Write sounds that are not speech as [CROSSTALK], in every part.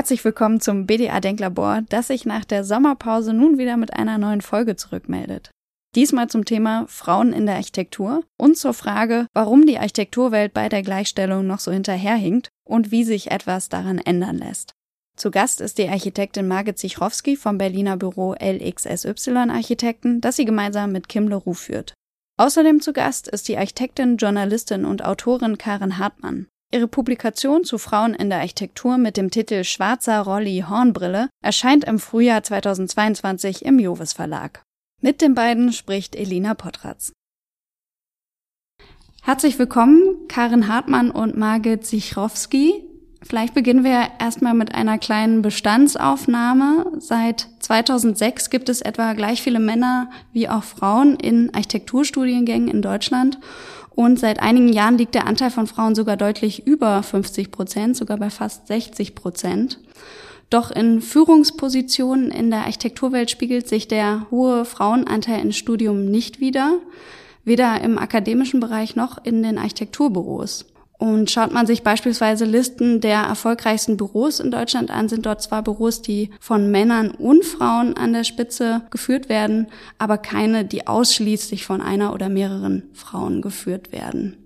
Herzlich willkommen zum BDA Denklabor, das sich nach der Sommerpause nun wieder mit einer neuen Folge zurückmeldet. Diesmal zum Thema Frauen in der Architektur und zur Frage, warum die Architekturwelt bei der Gleichstellung noch so hinterherhinkt und wie sich etwas daran ändern lässt. Zu Gast ist die Architektin Margit Sichrowski vom Berliner Büro LXSY Architekten, das sie gemeinsam mit Kim Leroux führt. Außerdem zu Gast ist die Architektin, Journalistin und Autorin Karen Hartmann. Ihre Publikation zu Frauen in der Architektur mit dem Titel Schwarzer Rolli Hornbrille erscheint im Frühjahr 2022 im Jovis Verlag. Mit den beiden spricht Elina Potratz. Herzlich willkommen, Karin Hartmann und Margit Sichrowski. Vielleicht beginnen wir erstmal mit einer kleinen Bestandsaufnahme. Seit 2006 gibt es etwa gleich viele Männer wie auch Frauen in Architekturstudiengängen in Deutschland. Und seit einigen Jahren liegt der Anteil von Frauen sogar deutlich über 50 Prozent, sogar bei fast 60 Prozent. Doch in Führungspositionen in der Architekturwelt spiegelt sich der hohe Frauenanteil im Studium nicht wider, weder im akademischen Bereich noch in den Architekturbüros. Und schaut man sich beispielsweise Listen der erfolgreichsten Büros in Deutschland an, sind dort zwar Büros, die von Männern und Frauen an der Spitze geführt werden, aber keine, die ausschließlich von einer oder mehreren Frauen geführt werden.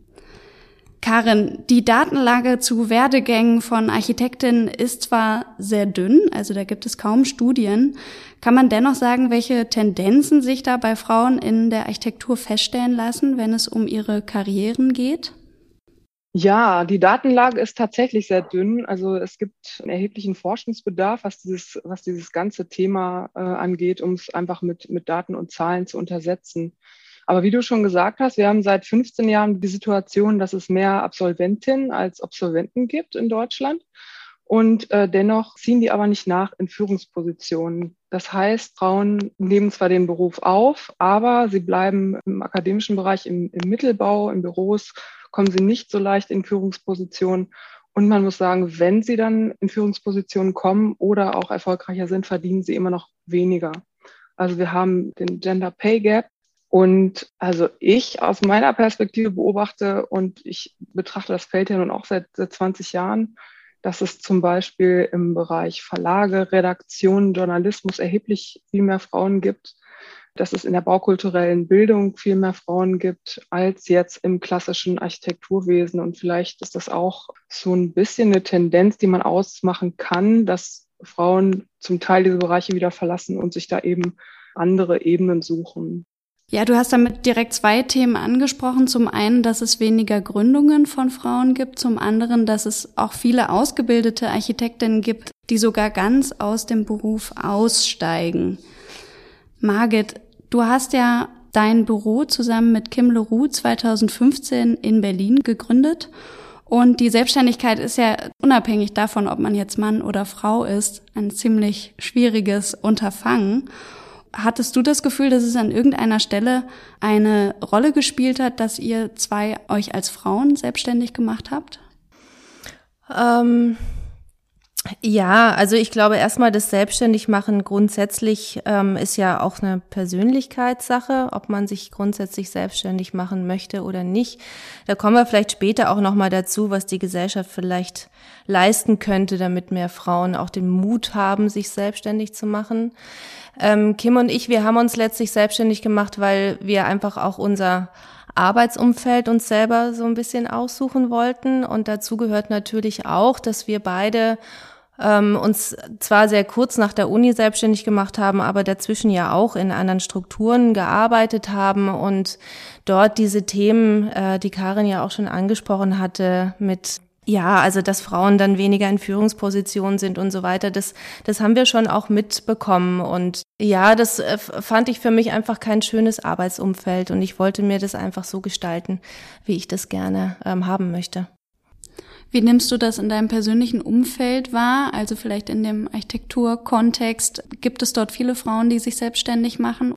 Karin, die Datenlage zu Werdegängen von Architektinnen ist zwar sehr dünn, also da gibt es kaum Studien. Kann man dennoch sagen, welche Tendenzen sich da bei Frauen in der Architektur feststellen lassen, wenn es um ihre Karrieren geht? Ja, die Datenlage ist tatsächlich sehr dünn. Also es gibt einen erheblichen Forschungsbedarf, was dieses, was dieses ganze Thema äh, angeht, um es einfach mit, mit Daten und Zahlen zu untersetzen. Aber wie du schon gesagt hast, wir haben seit 15 Jahren die Situation, dass es mehr Absolventinnen als Absolventen gibt in Deutschland. Und äh, dennoch ziehen die aber nicht nach in Führungspositionen. Das heißt, Frauen nehmen zwar den Beruf auf, aber sie bleiben im akademischen Bereich, im, im Mittelbau, in Büros kommen sie nicht so leicht in Führungspositionen. Und man muss sagen, wenn sie dann in Führungspositionen kommen oder auch erfolgreicher sind, verdienen sie immer noch weniger. Also wir haben den Gender Pay Gap. Und also ich aus meiner Perspektive beobachte und ich betrachte das Feld ja nun auch seit, seit 20 Jahren, dass es zum Beispiel im Bereich Verlage, Redaktionen, Journalismus erheblich viel mehr Frauen gibt dass es in der baukulturellen Bildung viel mehr Frauen gibt als jetzt im klassischen Architekturwesen. Und vielleicht ist das auch so ein bisschen eine Tendenz, die man ausmachen kann, dass Frauen zum Teil diese Bereiche wieder verlassen und sich da eben andere Ebenen suchen. Ja, du hast damit direkt zwei Themen angesprochen. Zum einen, dass es weniger Gründungen von Frauen gibt. Zum anderen, dass es auch viele ausgebildete Architektinnen gibt, die sogar ganz aus dem Beruf aussteigen. Margit, Du hast ja dein Büro zusammen mit Kim Leroux 2015 in Berlin gegründet. Und die Selbstständigkeit ist ja unabhängig davon, ob man jetzt Mann oder Frau ist, ein ziemlich schwieriges Unterfangen. Hattest du das Gefühl, dass es an irgendeiner Stelle eine Rolle gespielt hat, dass ihr zwei euch als Frauen selbstständig gemacht habt? Ähm, ja, also ich glaube erstmal, das Selbstständigmachen grundsätzlich ähm, ist ja auch eine Persönlichkeitssache, ob man sich grundsätzlich selbstständig machen möchte oder nicht. Da kommen wir vielleicht später auch nochmal dazu, was die Gesellschaft vielleicht leisten könnte, damit mehr Frauen auch den Mut haben, sich selbstständig zu machen. Ähm, Kim und ich, wir haben uns letztlich selbstständig gemacht, weil wir einfach auch unser Arbeitsumfeld uns selber so ein bisschen aussuchen wollten. Und dazu gehört natürlich auch, dass wir beide ähm, uns zwar sehr kurz nach der Uni selbstständig gemacht haben, aber dazwischen ja auch in anderen Strukturen gearbeitet haben und dort diese Themen, äh, die Karin ja auch schon angesprochen hatte, mit ja, also dass Frauen dann weniger in Führungspositionen sind und so weiter, das, das haben wir schon auch mitbekommen. Und ja, das äh, fand ich für mich einfach kein schönes Arbeitsumfeld und ich wollte mir das einfach so gestalten, wie ich das gerne ähm, haben möchte. Wie nimmst du das in deinem persönlichen Umfeld wahr? Also vielleicht in dem Architekturkontext. Gibt es dort viele Frauen, die sich selbstständig machen?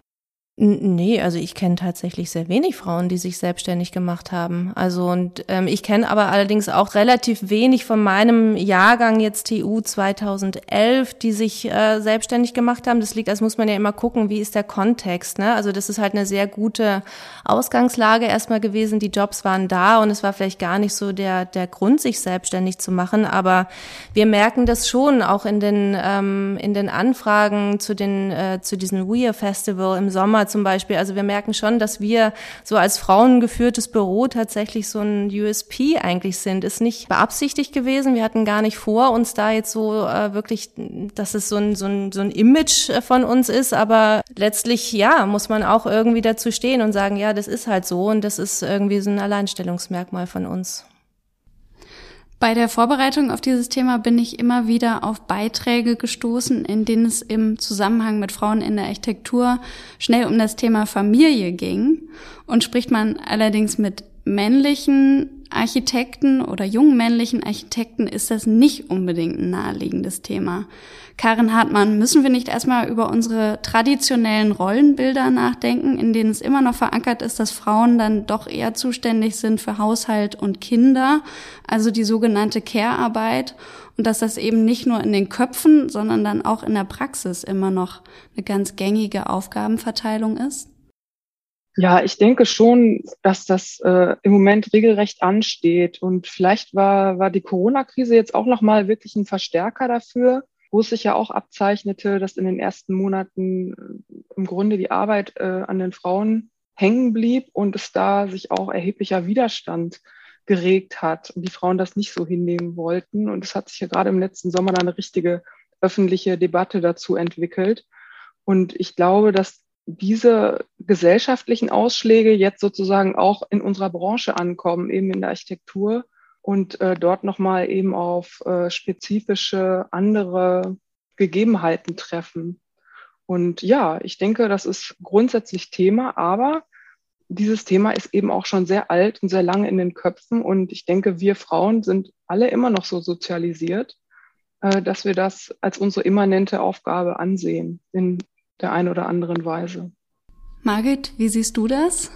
Nee, also ich kenne tatsächlich sehr wenig Frauen, die sich selbstständig gemacht haben. Also und ähm, ich kenne aber allerdings auch relativ wenig von meinem Jahrgang jetzt TU 2011, die sich äh, selbstständig gemacht haben. Das liegt, also muss man ja immer gucken, wie ist der Kontext. Ne? Also das ist halt eine sehr gute Ausgangslage erstmal gewesen. Die Jobs waren da und es war vielleicht gar nicht so der der Grund, sich selbstständig zu machen. Aber wir merken das schon auch in den ähm, in den Anfragen zu den äh, zu diesem Weir Festival im Sommer zum Beispiel. Also wir merken schon, dass wir so als frauengeführtes Büro tatsächlich so ein USP eigentlich sind. Ist nicht beabsichtigt gewesen. Wir hatten gar nicht vor, uns da jetzt so äh, wirklich, dass es so ein, so, ein, so ein Image äh, von uns ist. Aber letztlich, ja, muss man auch irgendwie dazu stehen und sagen, ja, das ist halt so und das ist irgendwie so ein Alleinstellungsmerkmal von uns. Bei der Vorbereitung auf dieses Thema bin ich immer wieder auf Beiträge gestoßen, in denen es im Zusammenhang mit Frauen in der Architektur schnell um das Thema Familie ging. Und spricht man allerdings mit männlichen Architekten oder jungen männlichen Architekten, ist das nicht unbedingt ein naheliegendes Thema. Karin Hartmann, müssen wir nicht erstmal über unsere traditionellen Rollenbilder nachdenken, in denen es immer noch verankert ist, dass Frauen dann doch eher zuständig sind für Haushalt und Kinder, also die sogenannte Care-Arbeit und dass das eben nicht nur in den Köpfen, sondern dann auch in der Praxis immer noch eine ganz gängige Aufgabenverteilung ist? Ja, ich denke schon, dass das äh, im Moment regelrecht ansteht. Und vielleicht war, war die Corona-Krise jetzt auch nochmal wirklich ein Verstärker dafür, wo es sich ja auch abzeichnete, dass in den ersten Monaten äh, im Grunde die Arbeit äh, an den Frauen hängen blieb und es da sich auch erheblicher Widerstand geregt hat und die Frauen das nicht so hinnehmen wollten. Und es hat sich ja gerade im letzten Sommer eine richtige öffentliche Debatte dazu entwickelt. Und ich glaube, dass diese gesellschaftlichen Ausschläge jetzt sozusagen auch in unserer Branche ankommen, eben in der Architektur und äh, dort nochmal eben auf äh, spezifische andere Gegebenheiten treffen. Und ja, ich denke, das ist grundsätzlich Thema, aber dieses Thema ist eben auch schon sehr alt und sehr lange in den Köpfen. Und ich denke, wir Frauen sind alle immer noch so sozialisiert, äh, dass wir das als unsere immanente Aufgabe ansehen in der einen oder anderen Weise. Margit, wie siehst du das?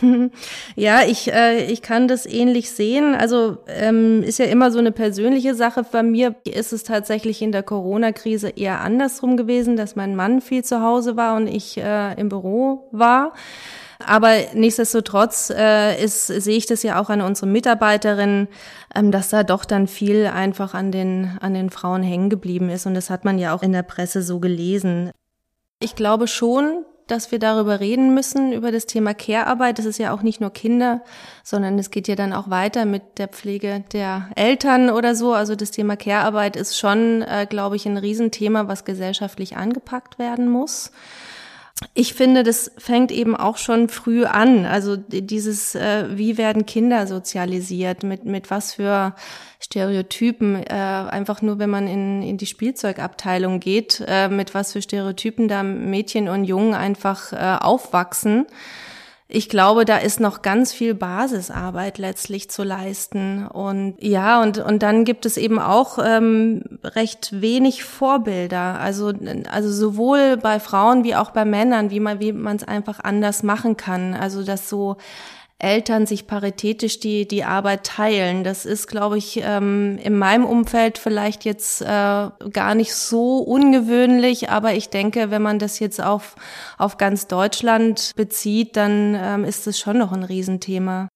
[LAUGHS] Ja, ich, äh, ich kann das ähnlich sehen. Also ähm, ist ja immer so eine persönliche Sache. Bei mir ist es tatsächlich in der Corona-Krise eher andersrum gewesen, dass mein Mann viel zu Hause war und ich äh, im Büro war. Aber nichtsdestotrotz äh, ist, sehe ich das ja auch an unseren Mitarbeiterinnen, ähm, dass da doch dann viel einfach an den, an den Frauen hängen geblieben ist. Und das hat man ja auch in der Presse so gelesen. Ich glaube schon, dass wir darüber reden müssen, über das Thema Care-Arbeit. Das ist ja auch nicht nur Kinder, sondern es geht ja dann auch weiter mit der Pflege der Eltern oder so. Also das Thema Care-Arbeit ist schon, äh, glaube ich, ein Riesenthema, was gesellschaftlich angepackt werden muss ich finde, das fängt eben auch schon früh an. Also dieses, äh, wie werden Kinder sozialisiert, mit, mit was für Stereotypen, äh, einfach nur, wenn man in, in die Spielzeugabteilung geht, äh, mit was für Stereotypen da Mädchen und Jungen einfach äh, aufwachsen ich glaube, da ist noch ganz viel Basisarbeit letztlich zu leisten. Und ja, und, und dann gibt es eben auch ähm, recht wenig Vorbilder. Also, also sowohl bei Frauen wie auch bei Männern, wie man wie man es einfach anders machen kann. Also dass so Eltern sich paritätisch die, die Arbeit teilen. Das ist, glaube ich, ähm, in meinem Umfeld vielleicht jetzt äh, gar nicht so ungewöhnlich, aber ich denke, wenn man das jetzt auf, auf ganz Deutschland bezieht, dann ähm, ist es schon noch ein Riesenthema.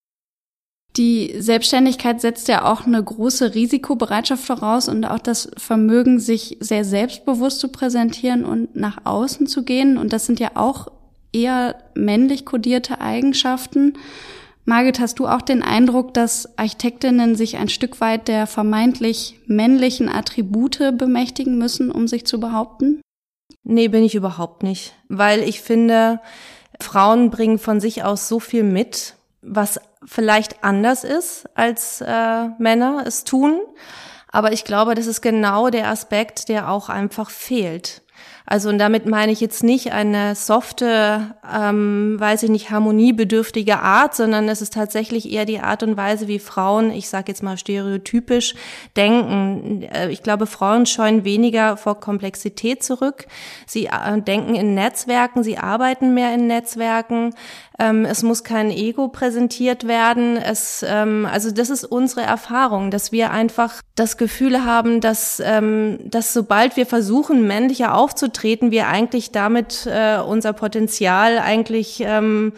Die Selbstständigkeit setzt ja auch eine große Risikobereitschaft voraus und auch das Vermögen, sich sehr selbstbewusst zu präsentieren und nach außen zu gehen. Und das sind ja auch eher männlich kodierte Eigenschaften. Margit, hast du auch den Eindruck, dass Architektinnen sich ein Stück weit der vermeintlich männlichen Attribute bemächtigen müssen, um sich zu behaupten? Nee, bin ich überhaupt nicht. Weil ich finde, Frauen bringen von sich aus so viel mit, was vielleicht anders ist, als äh, Männer es tun. Aber ich glaube, das ist genau der Aspekt, der auch einfach fehlt. Also und damit meine ich jetzt nicht eine softe, ähm, weiß ich nicht, harmoniebedürftige Art, sondern es ist tatsächlich eher die Art und Weise, wie Frauen, ich sage jetzt mal stereotypisch, denken. Äh, ich glaube, Frauen scheuen weniger vor Komplexität zurück. Sie äh, denken in Netzwerken, sie arbeiten mehr in Netzwerken. Ähm, es muss kein Ego präsentiert werden. Es, ähm, also das ist unsere Erfahrung, dass wir einfach das Gefühl haben, dass, ähm, dass sobald wir versuchen, männlicher aufzutreten, wir eigentlich damit äh, unser Potenzial eigentlich ähm,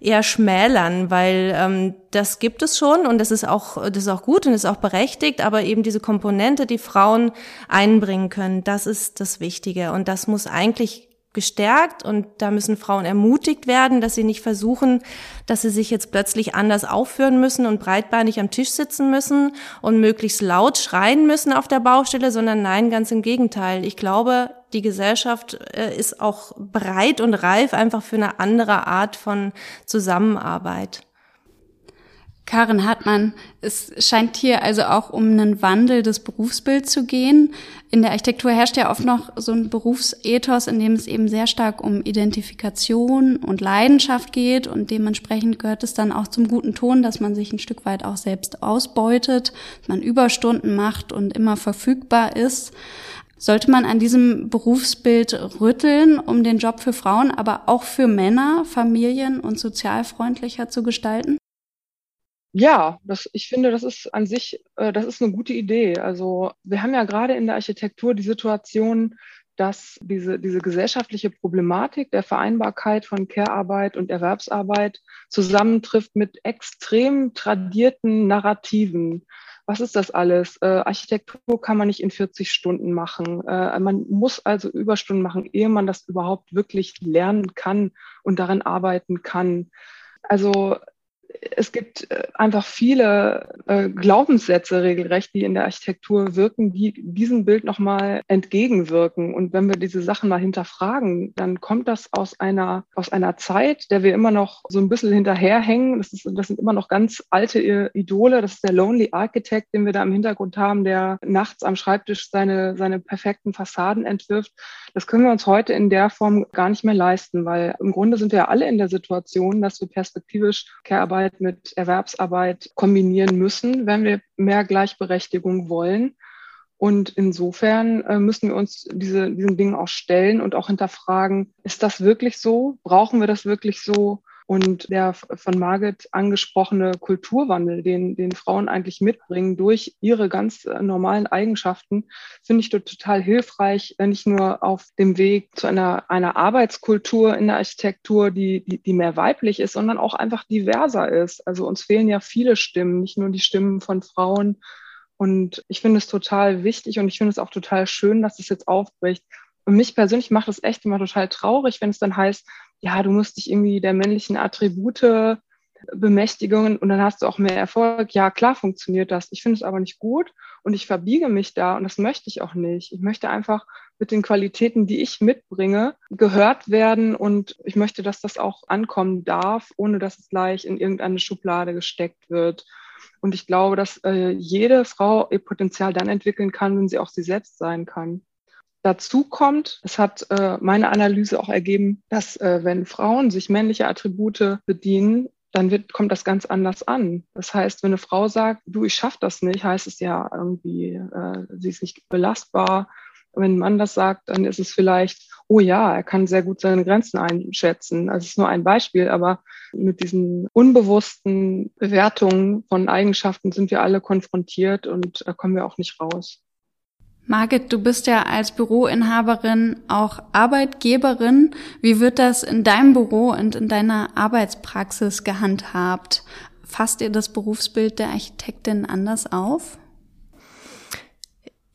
eher schmälern, weil ähm, das gibt es schon und das ist auch das ist auch gut und ist auch berechtigt, aber eben diese Komponente, die Frauen einbringen können, das ist das Wichtige und das muss eigentlich gestärkt und da müssen Frauen ermutigt werden, dass sie nicht versuchen, dass sie sich jetzt plötzlich anders aufführen müssen und breitbeinig am Tisch sitzen müssen und möglichst laut schreien müssen auf der Baustelle, sondern nein, ganz im Gegenteil. Ich glaube, die Gesellschaft äh, ist auch bereit und reif einfach für eine andere Art von Zusammenarbeit. Karin Hartmann, es scheint hier also auch um einen Wandel des Berufsbilds zu gehen. In der Architektur herrscht ja oft noch so ein Berufsethos, in dem es eben sehr stark um Identifikation und Leidenschaft geht und dementsprechend gehört es dann auch zum guten Ton, dass man sich ein Stück weit auch selbst ausbeutet, dass man Überstunden macht und immer verfügbar ist. Sollte man an diesem Berufsbild rütteln, um den Job für Frauen, aber auch für Männer, Familien und sozialfreundlicher zu gestalten? Ja, das, ich finde, das ist an sich, äh, das ist eine gute Idee. Also wir haben ja gerade in der Architektur die Situation, dass diese, diese gesellschaftliche Problematik der Vereinbarkeit von Care-Arbeit und Erwerbsarbeit zusammentrifft mit extrem tradierten Narrativen. Was ist das alles? Äh, Architektur kann man nicht in 40 Stunden machen. Äh, man muss also Überstunden machen, ehe man das überhaupt wirklich lernen kann und daran arbeiten kann. Also es gibt äh, einfach viele äh, Glaubenssätze regelrecht, die in der Architektur wirken, die diesem Bild nochmal entgegenwirken. Und wenn wir diese Sachen mal hinterfragen, dann kommt das aus einer, aus einer Zeit, der wir immer noch so ein bisschen hinterherhängen. Das, ist, das sind immer noch ganz alte Idole. Das ist der Lonely Architect, den wir da im Hintergrund haben, der nachts am Schreibtisch seine, seine perfekten Fassaden entwirft. Das können wir uns heute in der Form gar nicht mehr leisten, weil im Grunde sind wir ja alle in der Situation, dass wir perspektivisch Care-Arbeit mit Erwerbsarbeit kombinieren müssen, wenn wir mehr Gleichberechtigung wollen. Und insofern äh, müssen wir uns diese, diesen Dingen auch stellen und auch hinterfragen, ist das wirklich so? Brauchen wir das wirklich so? Und der von Margit angesprochene Kulturwandel, den, den Frauen eigentlich mitbringen durch ihre ganz äh, normalen Eigenschaften, finde ich total hilfreich, nicht nur auf dem Weg zu einer, einer Arbeitskultur in der Architektur, die, die, die mehr weiblich ist, sondern auch einfach diverser ist. Also uns fehlen ja viele Stimmen, nicht nur die Stimmen von Frauen. Und ich finde es total wichtig und ich finde es auch total schön, dass es jetzt aufbricht. Und mich persönlich macht es echt immer total traurig, wenn es dann heißt, ja, du musst dich irgendwie der männlichen Attribute bemächtigen und dann hast du auch mehr Erfolg. Ja, klar funktioniert das. Ich finde es aber nicht gut und ich verbiege mich da und das möchte ich auch nicht. Ich möchte einfach mit den Qualitäten, die ich mitbringe, gehört werden und ich möchte, dass das auch ankommen darf, ohne dass es gleich in irgendeine Schublade gesteckt wird. Und ich glaube, dass äh, jede Frau ihr Potenzial dann entwickeln kann, wenn sie auch sie selbst sein kann. Dazu kommt, es hat äh, meine Analyse auch ergeben, dass äh, wenn Frauen sich männliche Attribute bedienen, dann wird, kommt das ganz anders an. Das heißt, wenn eine Frau sagt, du, ich schaffe das nicht, heißt es ja irgendwie, äh, sie ist nicht belastbar. Wenn ein Mann das sagt, dann ist es vielleicht, oh ja, er kann sehr gut seine Grenzen einschätzen. Also es ist nur ein Beispiel, aber mit diesen unbewussten Bewertungen von Eigenschaften sind wir alle konfrontiert und da kommen wir auch nicht raus. Margit, du bist ja als Büroinhaberin auch Arbeitgeberin. Wie wird das in deinem Büro und in deiner Arbeitspraxis gehandhabt? Fasst ihr das Berufsbild der Architektin anders auf?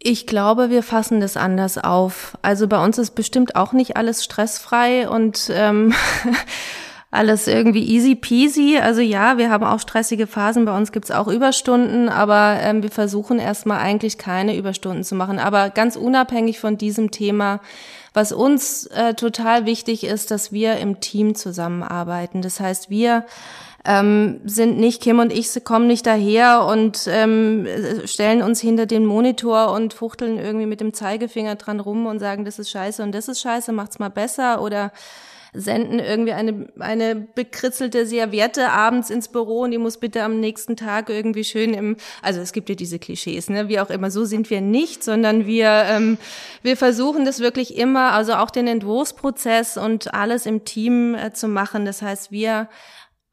Ich glaube, wir fassen das anders auf. Also bei uns ist bestimmt auch nicht alles stressfrei und ähm, [LAUGHS] alles irgendwie easy peasy. Also ja, wir haben auch stressige Phasen, bei uns gibt's auch Überstunden, aber ähm, wir versuchen erstmal eigentlich keine Überstunden zu machen. Aber ganz unabhängig von diesem Thema, was uns äh, total wichtig ist, dass wir im Team zusammenarbeiten. Das heißt, wir ähm, sind nicht, Kim und ich kommen nicht daher und ähm, stellen uns hinter den Monitor und fuchteln irgendwie mit dem Zeigefinger dran rum und sagen, das ist scheiße und das ist scheiße, macht's mal besser oder senden irgendwie eine, eine bekritzelte Serviette abends ins Büro und die muss bitte am nächsten Tag irgendwie schön im, also es gibt ja diese Klischees, ne, wie auch immer, so sind wir nicht, sondern wir, ähm, wir versuchen das wirklich immer, also auch den Entwurfsprozess und alles im Team äh, zu machen. Das heißt, wir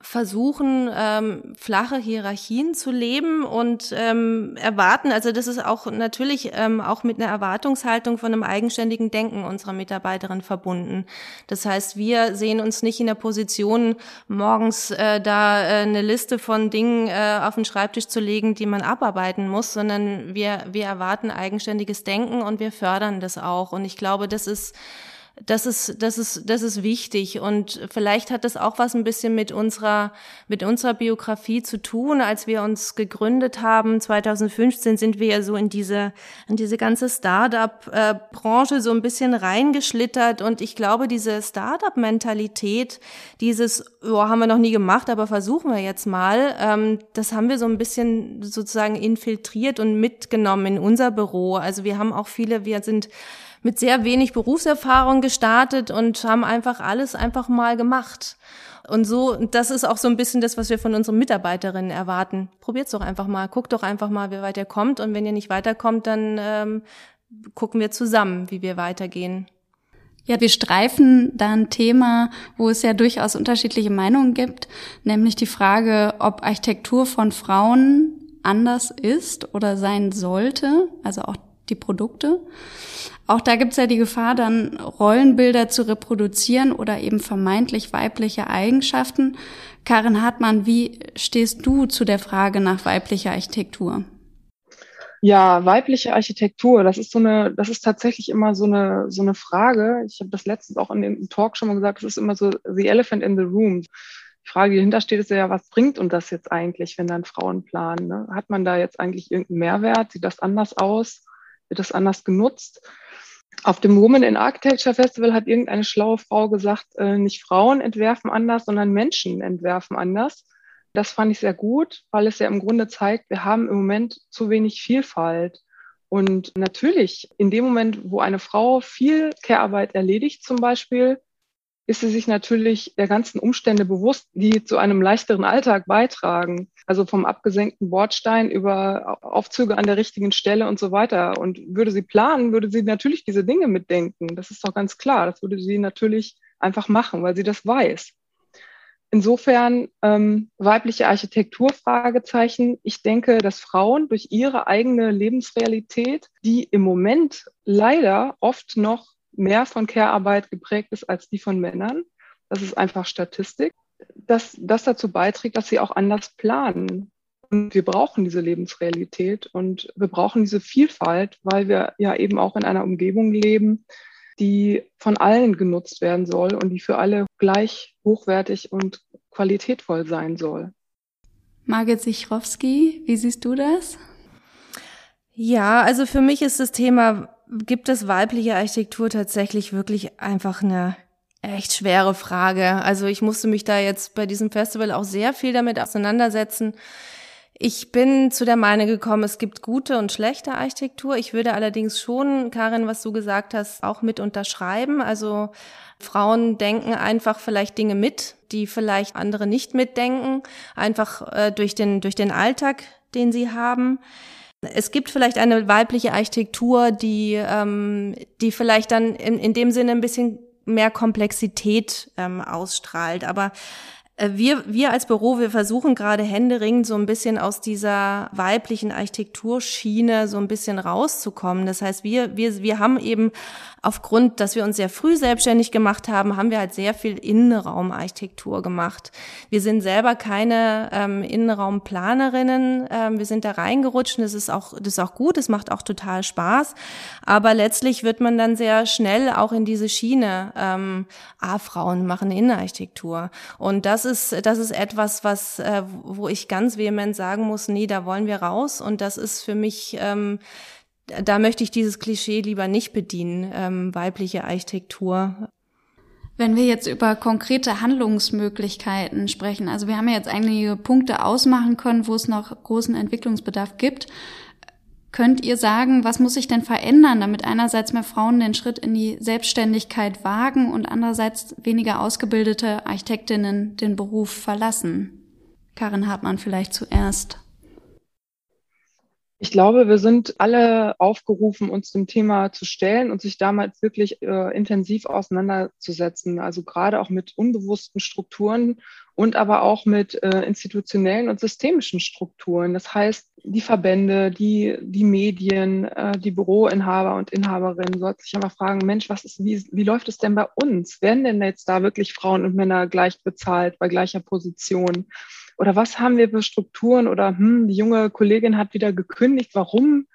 versuchen, ähm, flache Hierarchien zu leben und ähm, erwarten, also das ist auch natürlich ähm, auch mit einer Erwartungshaltung von einem eigenständigen Denken unserer Mitarbeiterin verbunden. Das heißt, wir sehen uns nicht in der Position, morgens äh, da äh, eine Liste von Dingen äh, auf den Schreibtisch zu legen, die man abarbeiten muss, sondern wir, wir erwarten eigenständiges Denken und wir fördern das auch. Und ich glaube, das ist das ist, das ist, das ist wichtig. Und vielleicht hat das auch was ein bisschen mit unserer, mit unserer Biografie zu tun. Als wir uns gegründet haben, 2015, sind wir ja so in diese, in diese ganze Startup-Branche so ein bisschen reingeschlittert. Und ich glaube, diese Startup-Mentalität, dieses, oh, haben wir noch nie gemacht, aber versuchen wir jetzt mal, ähm, das haben wir so ein bisschen sozusagen infiltriert und mitgenommen in unser Büro. Also wir haben auch viele, wir sind mit sehr wenig Berufserfahrung gestartet und haben einfach alles einfach mal gemacht. Und so, das ist auch so ein bisschen das, was wir von unseren Mitarbeiterinnen erwarten. Probiert's doch einfach mal, guckt doch einfach mal, wie weit ihr kommt. Und wenn ihr nicht weiterkommt, dann ähm, gucken wir zusammen, wie wir weitergehen. Ja, wir streifen da ein Thema, wo es ja durchaus unterschiedliche Meinungen gibt, nämlich die Frage, ob Architektur von Frauen anders ist oder sein sollte, also auch die Produkte. Auch da gibt's ja die Gefahr, dann Rollenbilder zu reproduzieren oder eben vermeintlich weibliche Eigenschaften. Karin Hartmann, wie stehst du zu der Frage nach weiblicher Architektur? Ja, weibliche Architektur, das ist so eine, das ist tatsächlich immer so eine, so eine Frage. Ich habe das letztens auch in dem Talk schon mal gesagt, das ist immer so the elephant in the room. Die Frage, die dahinter steht, ist ja, was bringt uns das jetzt eigentlich, wenn dann Frauen planen? Ne? Hat man da jetzt eigentlich irgendeinen Mehrwert? Sieht das anders aus? Wird das anders genutzt? Auf dem Women in Architecture Festival hat irgendeine schlaue Frau gesagt, äh, nicht Frauen entwerfen anders, sondern Menschen entwerfen anders. Das fand ich sehr gut, weil es ja im Grunde zeigt, wir haben im Moment zu wenig Vielfalt. Und natürlich, in dem Moment, wo eine Frau viel Care-Arbeit erledigt zum Beispiel, ist sie sich natürlich der ganzen Umstände bewusst, die zu einem leichteren Alltag beitragen. Also vom abgesenkten Bordstein über Aufzüge an der richtigen Stelle und so weiter. Und würde sie planen, würde sie natürlich diese Dinge mitdenken. Das ist doch ganz klar. Das würde sie natürlich einfach machen, weil sie das weiß. Insofern ähm, weibliche Architektur, Fragezeichen. Ich denke, dass Frauen durch ihre eigene Lebensrealität, die im Moment leider oft noch mehr von Care-Arbeit geprägt ist als die von Männern. Das ist einfach Statistik. Dass das dazu beiträgt, dass sie auch anders planen. Und wir brauchen diese Lebensrealität und wir brauchen diese Vielfalt, weil wir ja eben auch in einer Umgebung leben, die von allen genutzt werden soll und die für alle gleich hochwertig und qualitätvoll sein soll. Margit Sichrowski, wie siehst du das? Ja, also für mich ist das Thema gibt es weibliche Architektur tatsächlich wirklich einfach eine echt schwere Frage. Also ich musste mich da jetzt bei diesem Festival auch sehr viel damit auseinandersetzen. Ich bin zu der Meinung gekommen, es gibt gute und schlechte Architektur. Ich würde allerdings schon, Karin, was du gesagt hast, auch mit unterschreiben. Also Frauen denken einfach vielleicht Dinge mit, die vielleicht andere nicht mitdenken, einfach äh, durch den, durch den Alltag, den sie haben. Es gibt vielleicht eine weibliche Architektur, die, ähm, die vielleicht dann in, in dem Sinne ein bisschen mehr Komplexität ähm, ausstrahlt. Aber wir, wir als Büro, wir versuchen gerade händeringend so ein bisschen aus dieser weiblichen Architekturschiene so ein bisschen rauszukommen. Das heißt, wir, wir, wir haben eben aufgrund, dass wir uns sehr früh selbstständig gemacht haben, haben wir halt sehr viel Innenraumarchitektur gemacht. Wir sind selber keine ähm, Innenraumplanerinnen. Ähm, wir sind da reingerutscht und das ist auch, das ist auch gut, es macht auch total Spaß. Aber letztlich wird man dann sehr schnell auch in diese Schiene, ähm, ah, Frauen machen Innenarchitektur. Und das ist, das ist etwas, was, äh, wo ich ganz vehement sagen muss, nee, da wollen wir raus. Und das ist für mich, ähm, da möchte ich dieses Klischee lieber nicht bedienen, ähm, weibliche Architektur. Wenn wir jetzt über konkrete Handlungsmöglichkeiten sprechen, also wir haben ja jetzt einige Punkte ausmachen können, wo es noch großen Entwicklungsbedarf gibt. Könnt ihr sagen, was muss sich denn verändern, damit einerseits mehr Frauen den Schritt in die Selbstständigkeit wagen und andererseits weniger ausgebildete Architektinnen den Beruf verlassen? Karin Hartmann vielleicht zuerst. Ich glaube, wir sind alle aufgerufen, uns dem Thema zu stellen und sich damals wirklich äh, intensiv auseinanderzusetzen. Also gerade auch mit unbewussten Strukturen und aber auch mit äh, institutionellen und systemischen Strukturen. Das heißt, die Verbände, die, die Medien, äh, die Büroinhaber und Inhaberinnen sollten sich einfach fragen, Mensch, was ist, wie, wie läuft es denn bei uns? Werden denn jetzt da wirklich Frauen und Männer gleich bezahlt bei gleicher Position? Oder was haben wir für Strukturen? Oder hm, die junge Kollegin hat wieder gekündigt. Warum?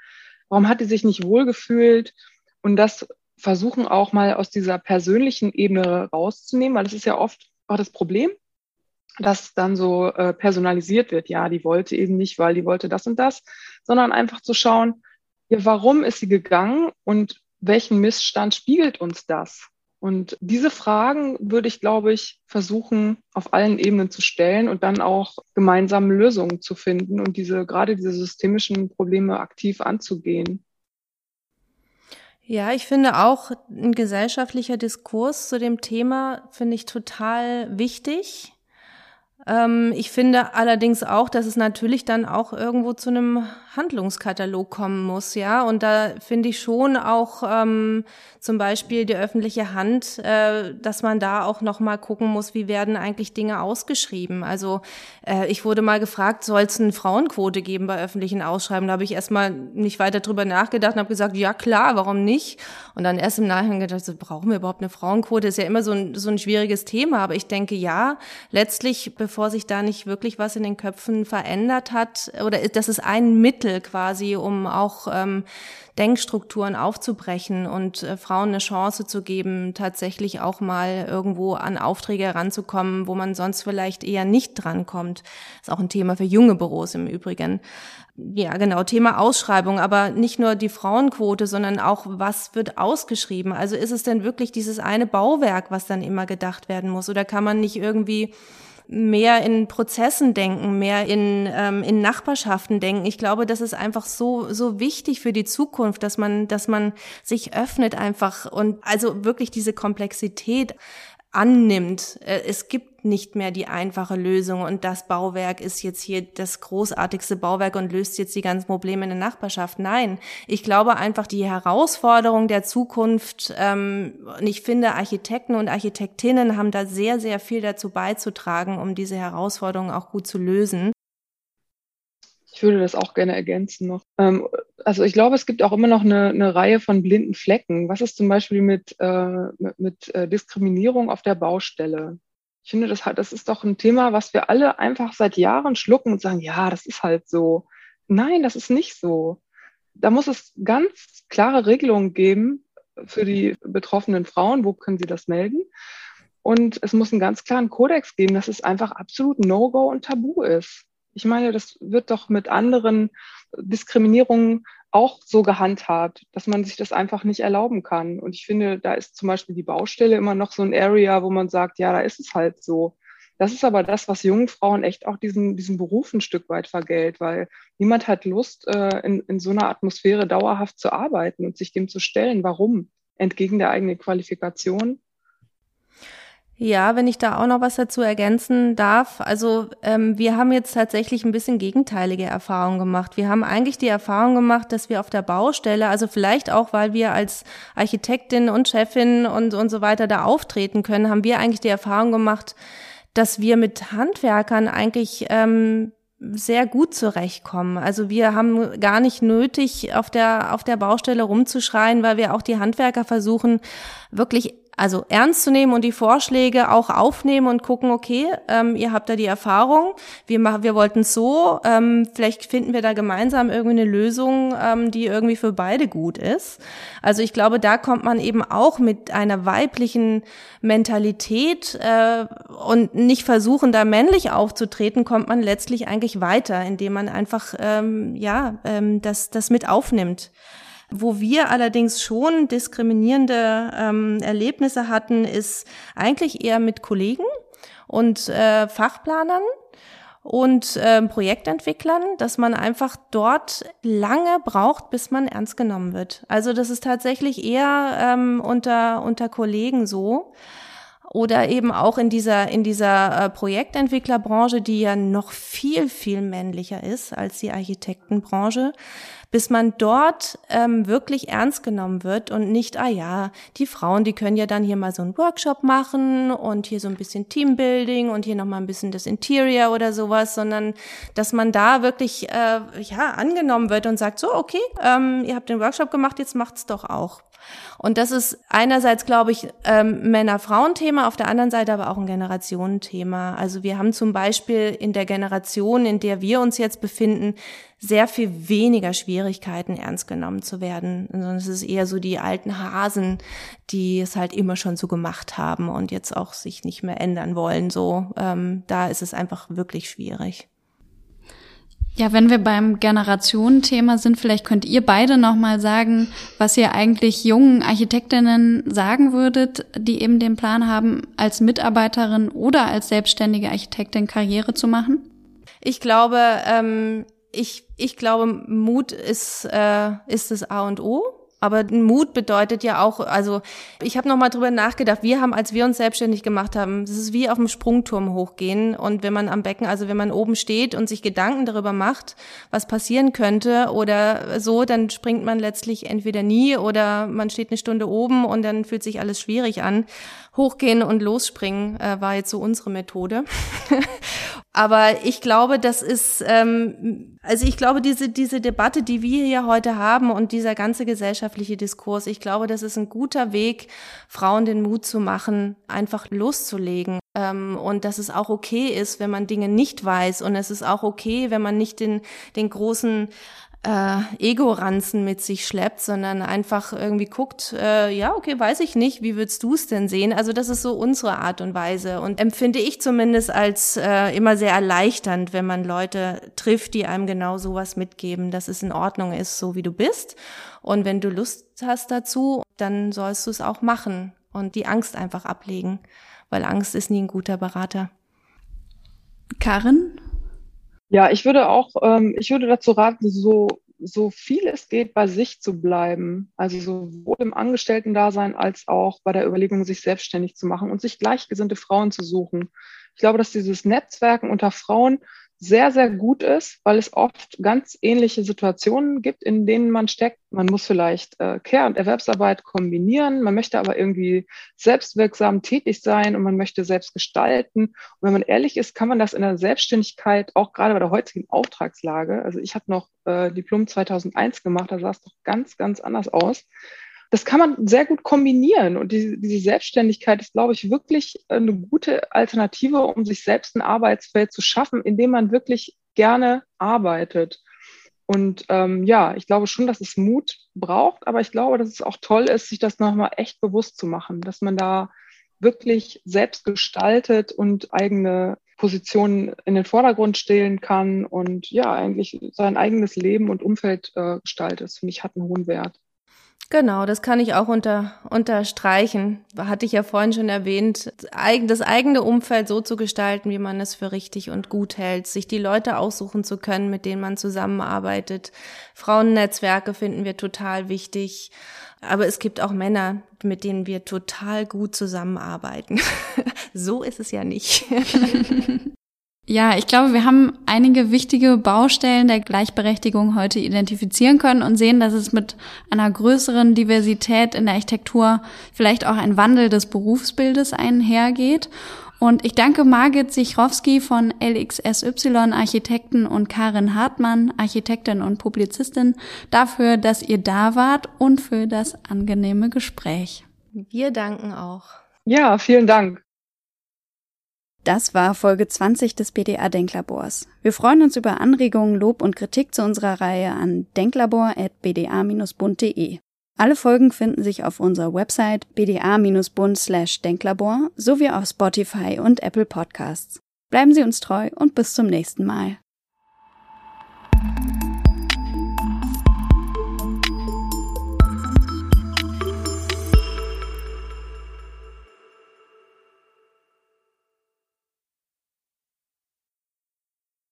Warum hat die sich nicht wohlgefühlt? Und das versuchen auch mal aus dieser persönlichen Ebene rauszunehmen, weil das ist ja oft auch das Problem, dass dann so äh, personalisiert wird. Ja, die wollte eben nicht, weil die wollte das und das, sondern einfach zu schauen, ja, warum ist sie gegangen und welchen Missstand spiegelt uns das? Und diese Fragen würde ich, glaube ich, versuchen, auf allen Ebenen zu stellen und dann auch gemeinsame Lösungen zu finden und diese, gerade diese systemischen Probleme aktiv anzugehen. Ja, ich finde auch ein gesellschaftlicher Diskurs zu dem Thema finde ich total wichtig. Ähm, ich finde allerdings auch, dass es natürlich dann auch irgendwo zu einem Handlungskatalog kommen muss, ja. Und da finde ich schon auch ähm, zum Beispiel die öffentliche Hand, äh, dass man da auch noch mal gucken muss, wie werden eigentlich Dinge ausgeschrieben. Also äh, ich wurde mal gefragt, soll es eine Frauenquote geben bei öffentlichen Ausschreiben? Da habe ich erstmal nicht weiter drüber nachgedacht und habe gesagt, ja klar, warum nicht? Und dann erst im Nachhinein gedacht, so, brauchen wir überhaupt eine Frauenquote? Ist ja immer so ein, so ein schwieriges Thema. Aber ich denke, ja, letztlich, bevor sich da nicht wirklich was in den Köpfen verändert hat, oder das ist ein Mittel quasi, um auch ähm, Denkstrukturen aufzubrechen und äh, Frauen eine Chance zu geben, tatsächlich auch mal irgendwo an Aufträge heranzukommen, wo man sonst vielleicht eher nicht drankommt. Ist auch ein Thema für junge Büros im Übrigen. Ja, genau, Thema Ausschreibung, aber nicht nur die Frauenquote, sondern auch, was wird ausgeschrieben? Also ist es denn wirklich dieses eine Bauwerk, was dann immer gedacht werden muss? Oder kann man nicht irgendwie mehr in Prozessen denken, mehr in, ähm, in Nachbarschaften denken. Ich glaube, das ist einfach so, so wichtig für die Zukunft, dass man, dass man sich öffnet einfach und also wirklich diese Komplexität annimmt. Äh, es gibt nicht mehr die einfache Lösung und das Bauwerk ist jetzt hier das großartigste Bauwerk und löst jetzt die ganzen Probleme in der Nachbarschaft. Nein, ich glaube einfach die Herausforderung der Zukunft, ähm, und ich finde Architekten und Architektinnen haben da sehr, sehr viel dazu beizutragen, um diese Herausforderungen auch gut zu lösen. Ich würde das auch gerne ergänzen noch. Ähm, also ich glaube, es gibt auch immer noch eine, eine Reihe von blinden Flecken. Was ist zum Beispiel mit, äh, mit, mit äh, Diskriminierung auf der Baustelle? Ich finde, das, das ist doch ein Thema, was wir alle einfach seit Jahren schlucken und sagen, ja, das ist halt so. Nein, das ist nicht so. Da muss es ganz klare Regelungen geben für die betroffenen Frauen. Wo können sie das melden? Und es muss einen ganz klaren Kodex geben, dass es einfach absolut No-Go und Tabu ist. Ich meine, das wird doch mit anderen Diskriminierungen auch so gehandhabt, dass man sich das einfach nicht erlauben kann. Und ich finde, da ist zum Beispiel die Baustelle immer noch so ein Area, wo man sagt, ja, da ist es halt so. Das ist aber das, was jungen Frauen echt auch diesen, diesen Beruf ein Stück weit vergällt, weil niemand hat Lust, äh, in, in so einer Atmosphäre dauerhaft zu arbeiten und sich dem zu stellen. Warum? Entgegen der eigenen Qualifikation? Ja, wenn ich da auch noch was dazu ergänzen darf. Also ähm, wir haben jetzt tatsächlich ein bisschen gegenteilige Erfahrungen gemacht. Wir haben eigentlich die Erfahrung gemacht, dass wir auf der Baustelle, also vielleicht auch, weil wir als Architektin und Chefin und, und so weiter da auftreten können, haben wir eigentlich die Erfahrung gemacht, dass wir mit Handwerkern eigentlich ähm, sehr gut zurechtkommen. Also wir haben gar nicht nötig, auf der, auf der Baustelle rumzuschreien, weil wir auch die Handwerker versuchen, wirklich also ernst zu nehmen und die Vorschläge auch aufnehmen und gucken, okay, ähm, ihr habt da die Erfahrung, wir wir wollten so, ähm, vielleicht finden wir da gemeinsam irgendwie eine Lösung, ähm, die irgendwie für beide gut ist. Also ich glaube, da kommt man eben auch mit einer weiblichen Mentalität äh, und nicht versuchen, da männlich aufzutreten, kommt man letztlich eigentlich weiter, indem man einfach ähm, ja ähm, das das mit aufnimmt. Wo wir allerdings schon diskriminierende ähm, Erlebnisse hatten, ist eigentlich eher mit Kollegen und äh, Fachplanern und äh, Projektentwicklern, dass man einfach dort lange braucht, bis man ernst genommen wird. Also das ist tatsächlich eher ähm, unter, unter Kollegen so. Oder eben auch in dieser, in dieser äh, Projektentwicklerbranche, die ja noch viel, viel männlicher ist als die Architektenbranche, bis man dort ähm, wirklich ernst genommen wird und nicht, ah ja, die Frauen, die können ja dann hier mal so einen Workshop machen und hier so ein bisschen Teambuilding und hier nochmal ein bisschen das Interior oder sowas, sondern dass man da wirklich äh, ja angenommen wird und sagt, so, okay, ähm, ihr habt den Workshop gemacht, jetzt macht's doch auch. Und das ist einerseits, glaube ich, ähm, Männer-Frauen-Thema, auf der anderen Seite aber auch ein Generationenthema. Also wir haben zum Beispiel in der Generation, in der wir uns jetzt befinden, sehr viel weniger Schwierigkeiten, ernst genommen zu werden. Sondern es ist eher so die alten Hasen, die es halt immer schon so gemacht haben und jetzt auch sich nicht mehr ändern wollen. So, ähm, da ist es einfach wirklich schwierig. Ja, wenn wir beim Generationenthema sind, vielleicht könnt ihr beide noch mal sagen, was ihr eigentlich jungen Architektinnen sagen würdet, die eben den Plan haben, als Mitarbeiterin oder als selbstständige Architektin Karriere zu machen. Ich glaube, ähm, ich, ich glaube, Mut ist, äh, ist das A und O. Aber Mut bedeutet ja auch, also ich habe noch mal drüber nachgedacht. Wir haben, als wir uns selbstständig gemacht haben, das ist wie auf dem Sprungturm hochgehen und wenn man am Becken, also wenn man oben steht und sich Gedanken darüber macht, was passieren könnte oder so, dann springt man letztlich entweder nie oder man steht eine Stunde oben und dann fühlt sich alles schwierig an. Hochgehen und losspringen äh, war jetzt so unsere Methode. [LAUGHS] Aber ich glaube, das ist, ähm, also ich glaube, diese, diese Debatte, die wir hier heute haben und dieser ganze gesellschaftliche Diskurs, ich glaube, das ist ein guter Weg, Frauen den Mut zu machen, einfach loszulegen. Ähm, und dass es auch okay ist, wenn man Dinge nicht weiß. Und es ist auch okay, wenn man nicht den, den großen äh, Ego-Ranzen mit sich schleppt, sondern einfach irgendwie guckt, äh, ja, okay, weiß ich nicht, wie würdest du es denn sehen? Also das ist so unsere Art und Weise und empfinde ich zumindest als äh, immer sehr erleichternd, wenn man Leute trifft, die einem genau sowas mitgeben, dass es in Ordnung ist, so wie du bist. Und wenn du Lust hast dazu, dann sollst du es auch machen und die Angst einfach ablegen, weil Angst ist nie ein guter Berater. Karin, ja, ich würde auch, ähm, ich würde dazu raten, so, so viel es geht, bei sich zu bleiben. Also sowohl im Angestellten-Dasein als auch bei der Überlegung, sich selbstständig zu machen und sich gleichgesinnte Frauen zu suchen. Ich glaube, dass dieses Netzwerken unter Frauen sehr, sehr gut ist, weil es oft ganz ähnliche Situationen gibt, in denen man steckt. Man muss vielleicht äh, Care- und Erwerbsarbeit kombinieren, man möchte aber irgendwie selbstwirksam tätig sein und man möchte selbst gestalten. Und wenn man ehrlich ist, kann man das in der Selbstständigkeit auch gerade bei der heutigen Auftragslage, also ich habe noch äh, Diplom 2001 gemacht, da sah es doch ganz, ganz anders aus das kann man sehr gut kombinieren. Und die, diese Selbstständigkeit ist, glaube ich, wirklich eine gute Alternative, um sich selbst ein Arbeitsfeld zu schaffen, in dem man wirklich gerne arbeitet. Und ähm, ja, ich glaube schon, dass es Mut braucht, aber ich glaube, dass es auch toll ist, sich das nochmal echt bewusst zu machen, dass man da wirklich selbst gestaltet und eigene Positionen in den Vordergrund stellen kann und ja, eigentlich sein eigenes Leben und Umfeld äh, gestaltet. Das finde ich hat einen hohen Wert. Genau, das kann ich auch unter, unterstreichen. Hatte ich ja vorhin schon erwähnt, das eigene Umfeld so zu gestalten, wie man es für richtig und gut hält, sich die Leute aussuchen zu können, mit denen man zusammenarbeitet. Frauennetzwerke finden wir total wichtig. Aber es gibt auch Männer, mit denen wir total gut zusammenarbeiten. [LAUGHS] so ist es ja nicht. [LAUGHS] Ja, ich glaube, wir haben einige wichtige Baustellen der Gleichberechtigung heute identifizieren können und sehen, dass es mit einer größeren Diversität in der Architektur vielleicht auch ein Wandel des Berufsbildes einhergeht. Und ich danke Margit Sichrowski von LXSY Architekten und Karin Hartmann, Architektin und Publizistin, dafür, dass ihr da wart und für das angenehme Gespräch. Wir danken auch. Ja, vielen Dank. Das war Folge 20 des BDA Denklabors. Wir freuen uns über Anregungen, Lob und Kritik zu unserer Reihe an denklabor.bda-bund.de. Alle Folgen finden sich auf unserer Website bda-bund/denklabor sowie auf Spotify und Apple Podcasts. Bleiben Sie uns treu und bis zum nächsten Mal.